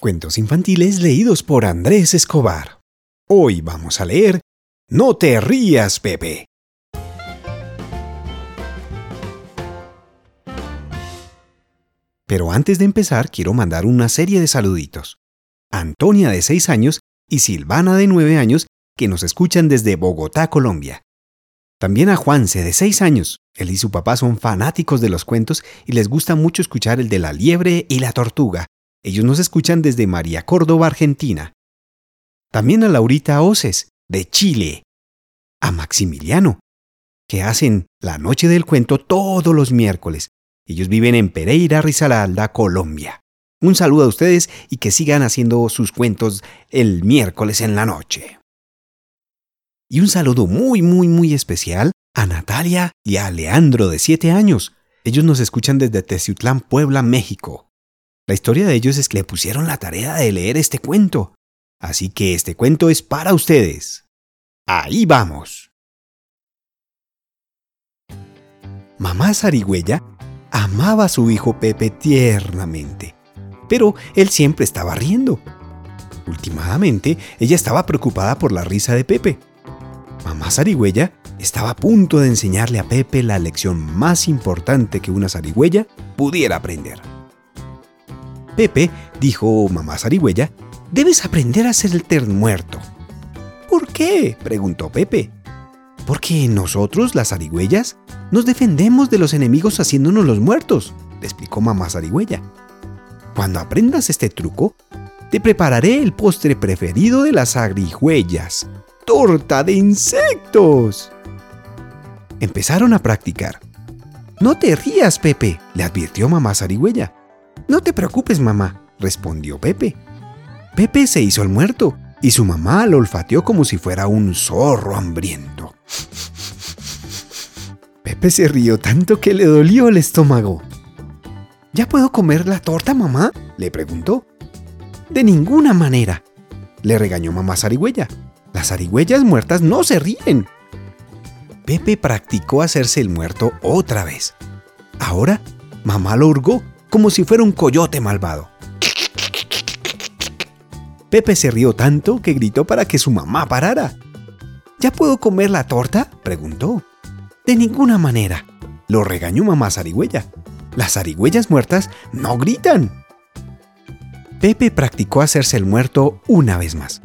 Cuentos infantiles leídos por Andrés Escobar. Hoy vamos a leer No te rías, Pepe. Pero antes de empezar, quiero mandar una serie de saluditos. Antonia de 6 años y Silvana de 9 años, que nos escuchan desde Bogotá, Colombia. También a Juanse de 6 años. Él y su papá son fanáticos de los cuentos y les gusta mucho escuchar el de la liebre y la tortuga ellos nos escuchan desde María Córdoba, Argentina. También a Laurita Oces, de Chile. A Maximiliano, que hacen la noche del cuento todos los miércoles. Ellos viven en Pereira, Risaralda, Colombia. Un saludo a ustedes y que sigan haciendo sus cuentos el miércoles en la noche. Y un saludo muy, muy, muy especial a Natalia y a Leandro de 7 años. Ellos nos escuchan desde Teciutlán, Puebla, México. La historia de ellos es que le pusieron la tarea de leer este cuento. Así que este cuento es para ustedes. Ahí vamos. Mamá Zarigüeya amaba a su hijo Pepe tiernamente, pero él siempre estaba riendo. Últimamente, ella estaba preocupada por la risa de Pepe. Mamá Zarigüeya estaba a punto de enseñarle a Pepe la lección más importante que una zarigüeya pudiera aprender. Pepe, dijo mamá zarigüeya, debes aprender a ser el ter muerto. ¿Por qué? preguntó Pepe. Porque nosotros, las zarigüeyas, nos defendemos de los enemigos haciéndonos los muertos, explicó mamá zarigüeya. Cuando aprendas este truco, te prepararé el postre preferido de las zarigüeyas, torta de insectos. Empezaron a practicar. No te rías, Pepe, le advirtió mamá zarigüeya. No te preocupes, mamá, respondió Pepe. Pepe se hizo el muerto y su mamá lo olfateó como si fuera un zorro hambriento. Pepe se rió tanto que le dolió el estómago. ¿Ya puedo comer la torta, mamá? le preguntó. De ninguna manera, le regañó mamá zarigüeya. Las zarigüeyas muertas no se ríen. Pepe practicó hacerse el muerto otra vez. Ahora, mamá lo hurgó como si fuera un coyote malvado. Pepe se rió tanto que gritó para que su mamá parara. ¿Ya puedo comer la torta? preguntó. De ninguna manera. Lo regañó mamá zarigüeya. Las zarigüeyas muertas no gritan. Pepe practicó hacerse el muerto una vez más.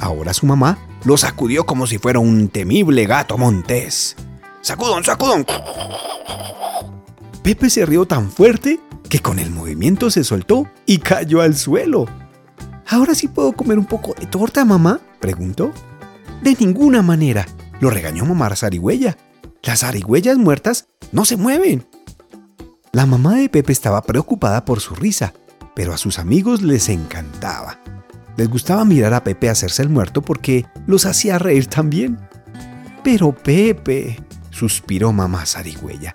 Ahora su mamá lo sacudió como si fuera un temible gato montés. ¡Sacudón, sacudón! Pepe se rió tan fuerte que con el movimiento se soltó y cayó al suelo. ¿Ahora sí puedo comer un poco de torta, mamá? preguntó. De ninguna manera, lo regañó mamá zarigüeya. Las zarigüeyas muertas no se mueven. La mamá de Pepe estaba preocupada por su risa, pero a sus amigos les encantaba. Les gustaba mirar a Pepe hacerse el muerto porque los hacía reír también. Pero Pepe, suspiró mamá zarigüeya,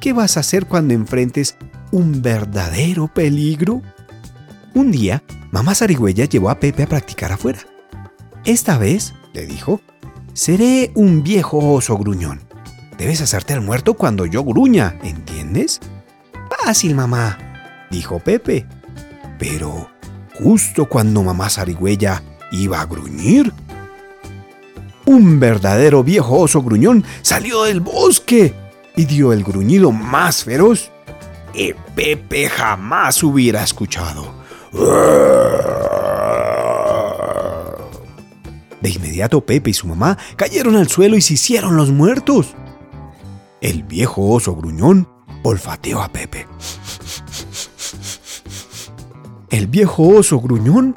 ¿qué vas a hacer cuando enfrentes un verdadero peligro? Un día, mamá zarigüeya llevó a Pepe a practicar afuera. Esta vez, le dijo, seré un viejo oso gruñón. Debes hacerte el muerto cuando yo gruña, ¿entiendes? Fácil, mamá, dijo Pepe. Pero, justo cuando mamá zarigüeya iba a gruñir, un verdadero viejo oso gruñón salió del bosque y dio el gruñido más feroz que Pepe jamás hubiera escuchado. De inmediato Pepe y su mamá cayeron al suelo y se hicieron los muertos. El viejo oso gruñón olfateó a Pepe. El viejo oso gruñón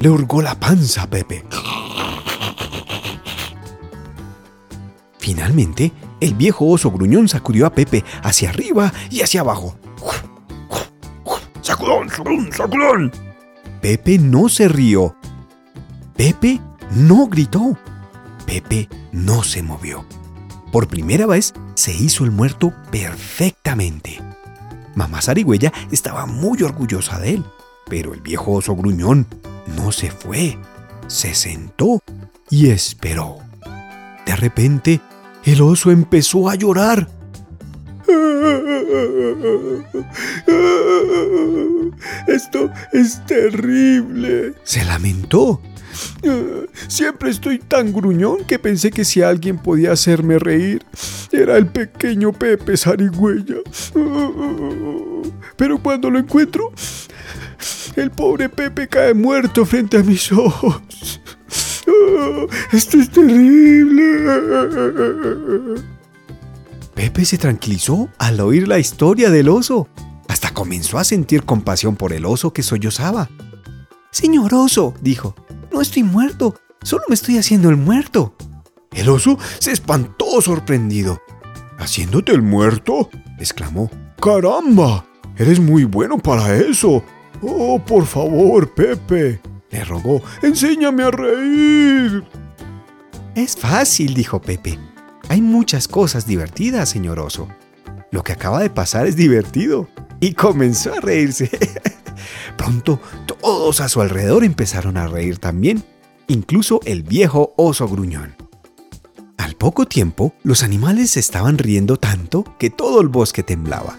le hurgó la panza a Pepe. Finalmente, el viejo oso gruñón sacudió a Pepe hacia arriba y hacia abajo. ¡Sacudón, sacudón, sacudón! Pepe no se rió. Pepe no gritó. Pepe no se movió. Por primera vez se hizo el muerto perfectamente. Mamá Zarigüeya estaba muy orgullosa de él, pero el viejo oso gruñón no se fue. Se sentó y esperó. De repente, el oso empezó a llorar. Esto es terrible. Se lamentó. Siempre estoy tan gruñón que pensé que si alguien podía hacerme reír, era el pequeño Pepe Sarigüeya. Pero cuando lo encuentro, el pobre Pepe cae muerto frente a mis ojos. Esto es terrible. Pepe se tranquilizó al oír la historia del oso. Hasta comenzó a sentir compasión por el oso que sollozaba. Señor oso, dijo, no estoy muerto, solo me estoy haciendo el muerto. El oso se espantó sorprendido. ¿Haciéndote el muerto? exclamó. ¡Caramba! Eres muy bueno para eso. Oh, por favor, Pepe, le rogó, enséñame a reír. Es fácil, dijo Pepe. Hay muchas cosas divertidas, señor oso. Lo que acaba de pasar es divertido. Y comenzó a reírse. Pronto todos a su alrededor empezaron a reír también, incluso el viejo oso gruñón. Al poco tiempo, los animales estaban riendo tanto que todo el bosque temblaba.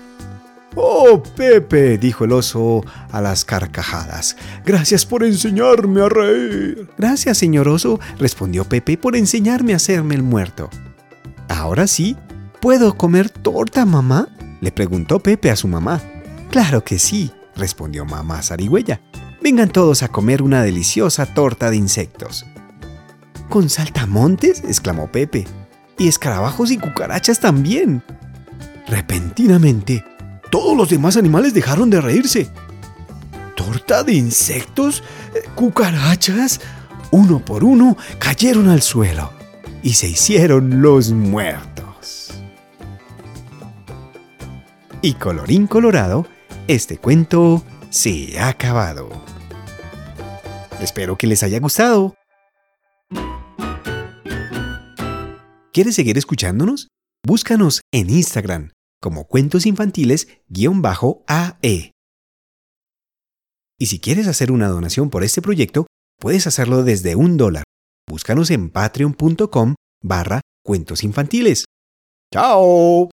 Oh, Pepe, dijo el oso a las carcajadas. Gracias por enseñarme a reír. Gracias, señor oso, respondió Pepe, por enseñarme a hacerme el muerto. Ahora sí, ¿puedo comer torta, mamá? le preguntó Pepe a su mamá. Claro que sí, respondió mamá zarigüeya. Vengan todos a comer una deliciosa torta de insectos. ¿Con saltamontes? exclamó Pepe. Y escarabajos y cucarachas también. Repentinamente, todos los demás animales dejaron de reírse. ¿Torta de insectos? ¿Cucarachas? Uno por uno cayeron al suelo y se hicieron los muertos. Y colorín colorado, este cuento se ha acabado. Espero que les haya gustado. ¿Quieres seguir escuchándonos? Búscanos en Instagram como Cuentos Infantiles-AE. Y si quieres hacer una donación por este proyecto, puedes hacerlo desde un dólar. Búscanos en patreon.com barra cuentos infantiles. ¡Chao!